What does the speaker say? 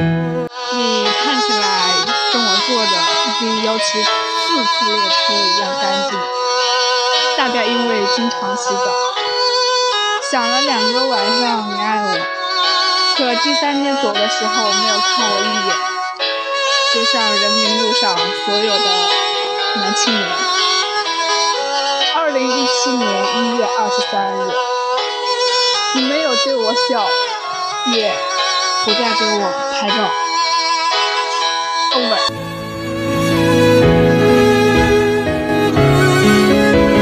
你看起来跟我坐的跟尤其四次列车一样干净。大概因为经常洗澡。想了两个晚上你爱我可第三天走的时候没有看我一眼。就像人民路上所有的男青年二零一七年一月二十三日。你没有对我笑耶不再给我拍照。over。